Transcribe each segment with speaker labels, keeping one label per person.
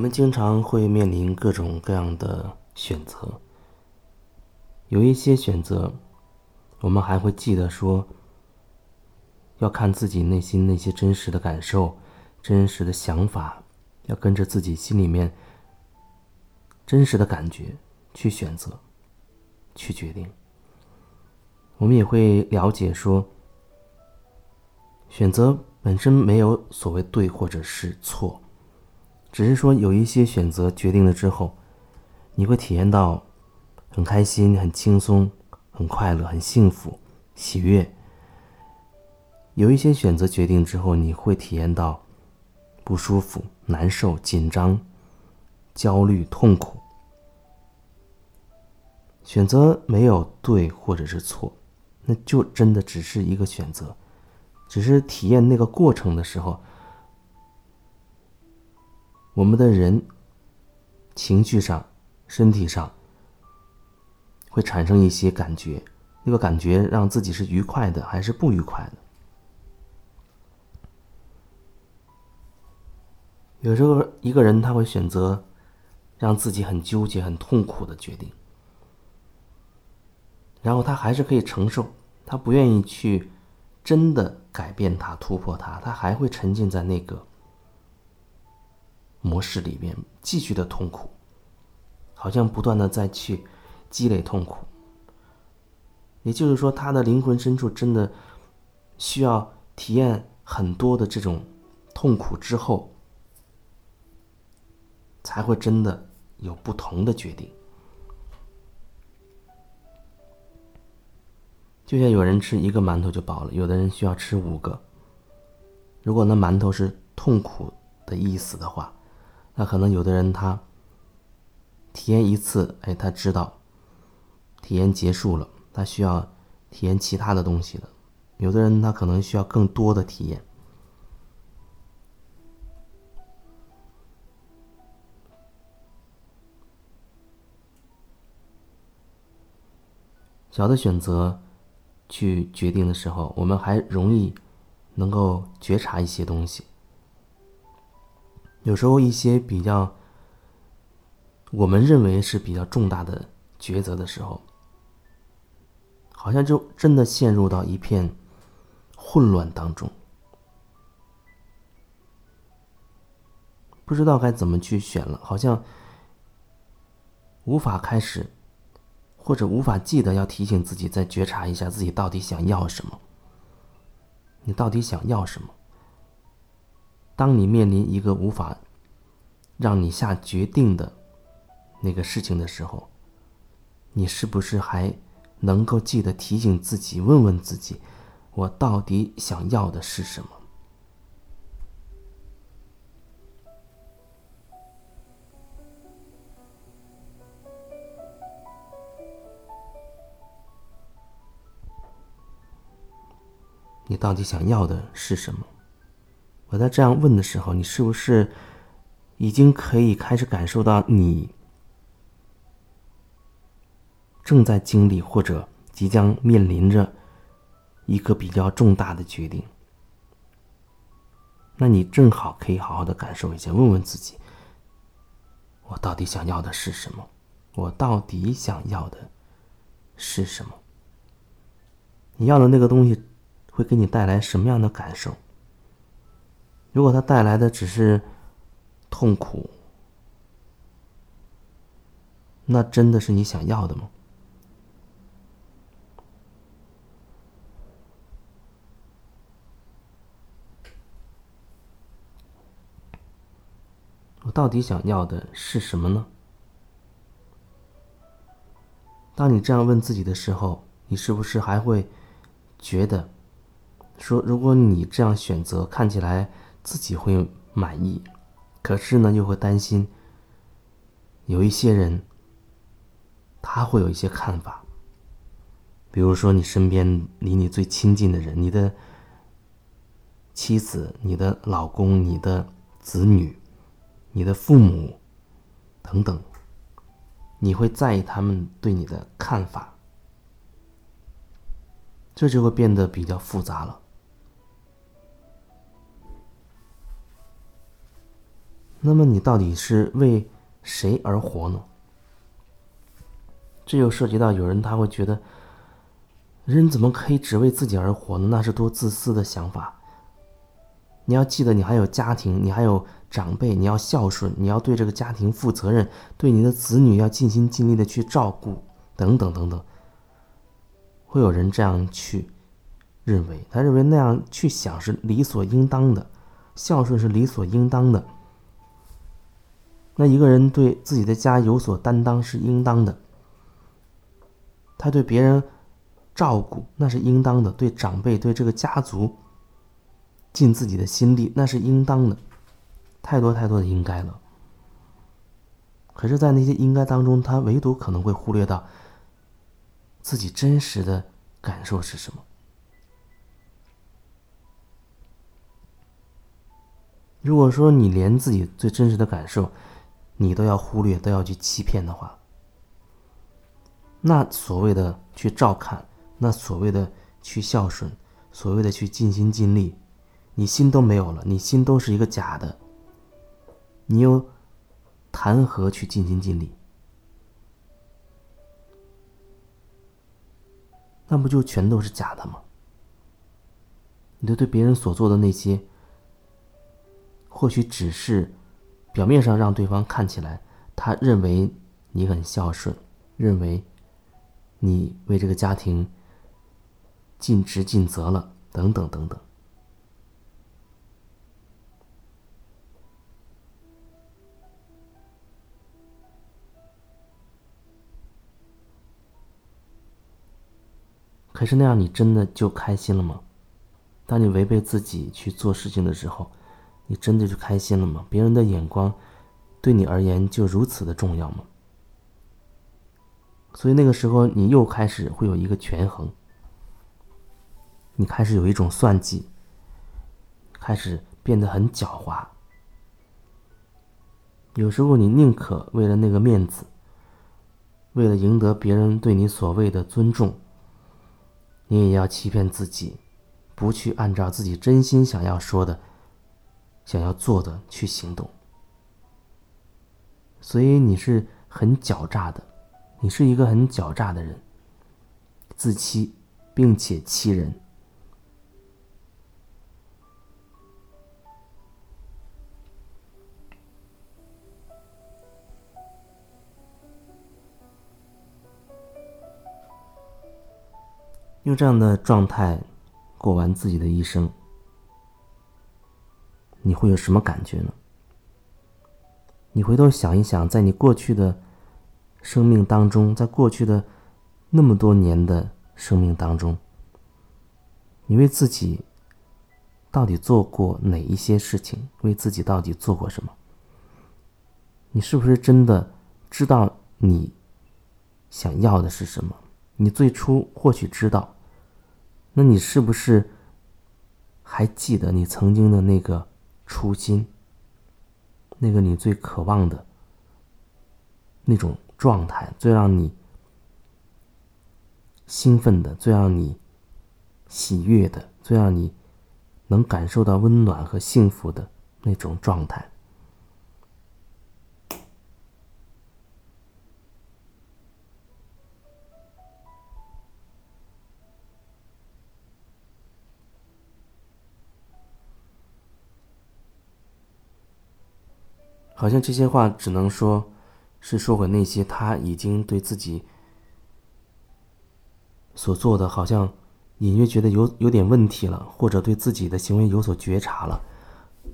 Speaker 1: 我们经常会面临各种各样的选择，有一些选择，我们还会记得说，要看自己内心那些真实的感受、真实的想法，要跟着自己心里面真实的感觉去选择、去决定。我们也会了解说，选择本身没有所谓对或者是错。只是说，有一些选择决定了之后，你会体验到很开心、很轻松、很快乐、很幸福、喜悦；有一些选择决定之后，你会体验到不舒服、难受、紧张、焦虑、痛苦。选择没有对或者是错，那就真的只是一个选择，只是体验那个过程的时候。我们的人情绪上、身体上会产生一些感觉，那个感觉让自己是愉快的还是不愉快的？有时候一个人他会选择让自己很纠结、很痛苦的决定，然后他还是可以承受，他不愿意去真的改变他、突破他，他还会沉浸在那个。模式里面继续的痛苦，好像不断的在去积累痛苦。也就是说，他的灵魂深处真的需要体验很多的这种痛苦之后，才会真的有不同的决定。就像有人吃一个馒头就饱了，有的人需要吃五个。如果那馒头是痛苦的意思的话。那可能有的人他体验一次，哎，他知道体验结束了，他需要体验其他的东西了。有的人他可能需要更多的体验。小的选择去决定的时候，我们还容易能够觉察一些东西。有时候一些比较，我们认为是比较重大的抉择的时候，好像就真的陷入到一片混乱当中，不知道该怎么去选了，好像无法开始，或者无法记得要提醒自己再觉察一下自己到底想要什么，你到底想要什么？当你面临一个无法让你下决定的那个事情的时候，你是不是还能够记得提醒自己、问问自己：我到底想要的是什么？你到底想要的是什么？我在这样问的时候，你是不是已经可以开始感受到你正在经历或者即将面临着一个比较重大的决定？那你正好可以好好的感受一下，问问自己：我到底想要的是什么？我到底想要的是什么？你要的那个东西会给你带来什么样的感受？如果它带来的只是痛苦，那真的是你想要的吗？我到底想要的是什么呢？当你这样问自己的时候，你是不是还会觉得说，如果你这样选择，看起来？自己会满意，可是呢，又会担心有一些人他会有一些看法，比如说你身边离你最亲近的人，你的妻子、你的老公、你的子女、你的父母等等，你会在意他们对你的看法，这就会变得比较复杂了。那么你到底是为谁而活呢？这又涉及到有人他会觉得，人怎么可以只为自己而活呢？那是多自私的想法。你要记得，你还有家庭，你还有长辈，你要孝顺，你要对这个家庭负责任，对你的子女要尽心尽力的去照顾，等等等等。会有人这样去认为，他认为那样去想是理所应当的，孝顺是理所应当的。那一个人对自己的家有所担当是应当的，他对别人照顾那是应当的，对长辈对这个家族尽自己的心力那是应当的，太多太多的应该了。可是，在那些应该当中，他唯独可能会忽略到自己真实的感受是什么。如果说你连自己最真实的感受，你都要忽略，都要去欺骗的话，那所谓的去照看，那所谓的去孝顺，所谓的去尽心尽力，你心都没有了，你心都是一个假的，你又谈何去尽心尽力？那不就全都是假的吗？你的对别人所做的那些，或许只是。表面上让对方看起来，他认为你很孝顺，认为你为这个家庭尽职尽责了，等等等等。可是那样，你真的就开心了吗？当你违背自己去做事情的时候。你真的就开心了吗？别人的眼光对你而言就如此的重要吗？所以那个时候，你又开始会有一个权衡，你开始有一种算计，开始变得很狡猾。有时候，你宁可为了那个面子，为了赢得别人对你所谓的尊重，你也要欺骗自己，不去按照自己真心想要说的。想要做的去行动，所以你是很狡诈的，你是一个很狡诈的人，自欺，并且欺人。用这样的状态过完自己的一生。你会有什么感觉呢？你回头想一想，在你过去的生命当中，在过去的那么多年的生命当中，你为自己到底做过哪一些事情？为自己到底做过什么？你是不是真的知道你想要的是什么？你最初或许知道，那你是不是还记得你曾经的那个？初心，那个你最渴望的那种状态，最让你兴奋的，最让你喜悦的，最让你能感受到温暖和幸福的那种状态。好像这些话只能说，是说给那些他已经对自己所做的，好像隐约觉得有有点问题了，或者对自己的行为有所觉察了，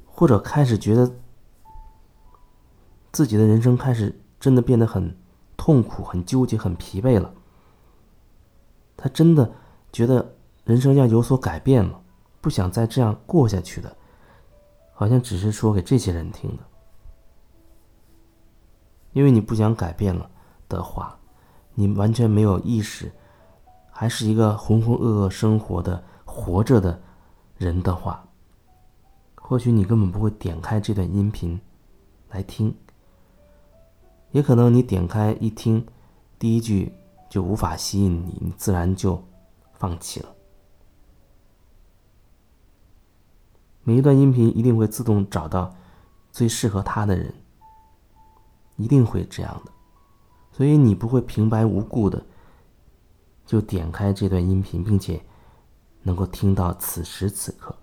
Speaker 1: 或者开始觉得自己的人生开始真的变得很痛苦、很纠结、很疲惫了。他真的觉得人生要有所改变了，不想再这样过下去的，好像只是说给这些人听的。因为你不想改变了的话，你完全没有意识，还是一个浑浑噩噩生活的活着的人的话，或许你根本不会点开这段音频来听。也可能你点开一听，第一句就无法吸引你，你自然就放弃了。每一段音频一定会自动找到最适合他的人，一定会这样的。所以你不会平白无故的就点开这段音频，并且能够听到此时此刻。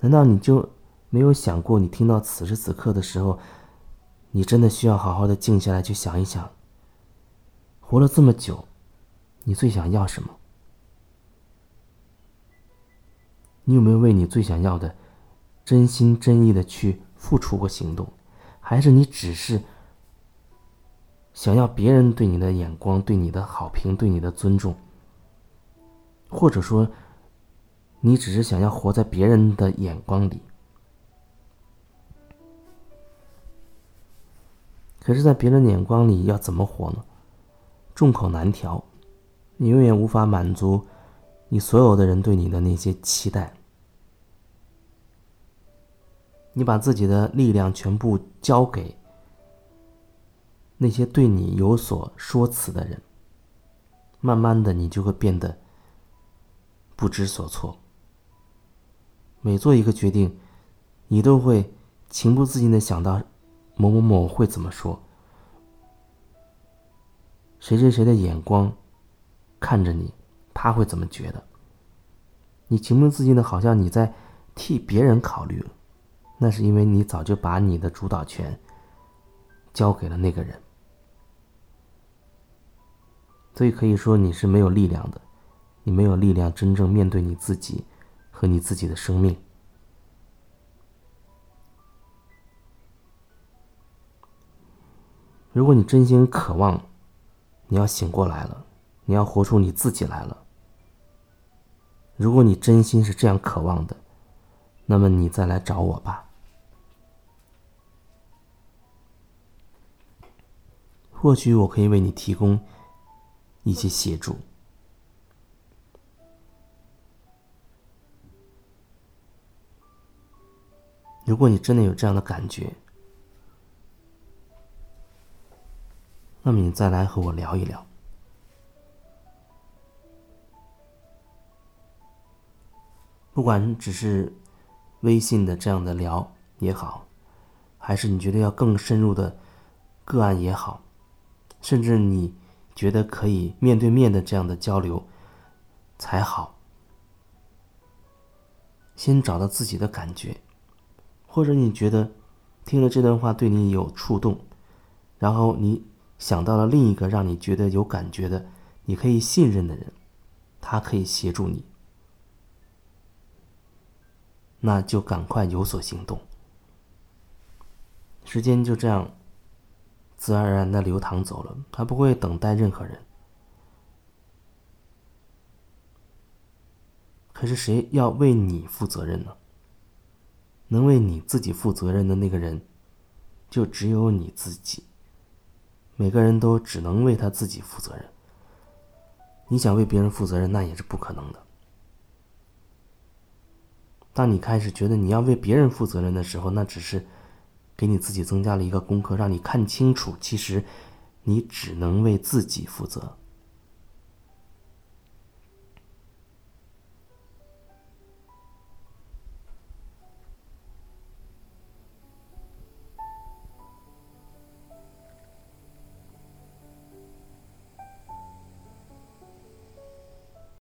Speaker 1: 难道你就没有想过，你听到此时此刻的时候，你真的需要好好的静下来去想一想，活了这么久，你最想要什么？你有没有为你最想要的，真心真意的去付出过行动？还是你只是？想要别人对你的眼光、对你的好评、对你的尊重，或者说，你只是想要活在别人的眼光里。可是，在别人眼光里要怎么活呢？众口难调，你永远无法满足你所有的人对你的那些期待。你把自己的力量全部交给。那些对你有所说辞的人，慢慢的，你就会变得不知所措。每做一个决定，你都会情不自禁的想到某某某会怎么说，谁谁谁的眼光看着你，他会怎么觉得？你情不自禁的，好像你在替别人考虑了，那是因为你早就把你的主导权交给了那个人。所以可以说你是没有力量的，你没有力量真正面对你自己和你自己的生命。如果你真心渴望，你要醒过来了，你要活出你自己来了。如果你真心是这样渴望的，那么你再来找我吧，或许我可以为你提供。一些协助。如果你真的有这样的感觉，那么你再来和我聊一聊。不管只是微信的这样的聊也好，还是你觉得要更深入的个案也好，甚至你。觉得可以面对面的这样的交流才好。先找到自己的感觉，或者你觉得听了这段话对你有触动，然后你想到了另一个让你觉得有感觉的、你可以信任的人，他可以协助你，那就赶快有所行动。时间就这样。自然而然的流淌走了，他不会等待任何人。可是谁要为你负责任呢？能为你自己负责任的那个人，就只有你自己。每个人都只能为他自己负责任。你想为别人负责任，那也是不可能的。当你开始觉得你要为别人负责任的时候，那只是。给你自己增加了一个功课，让你看清楚，其实你只能为自己负责。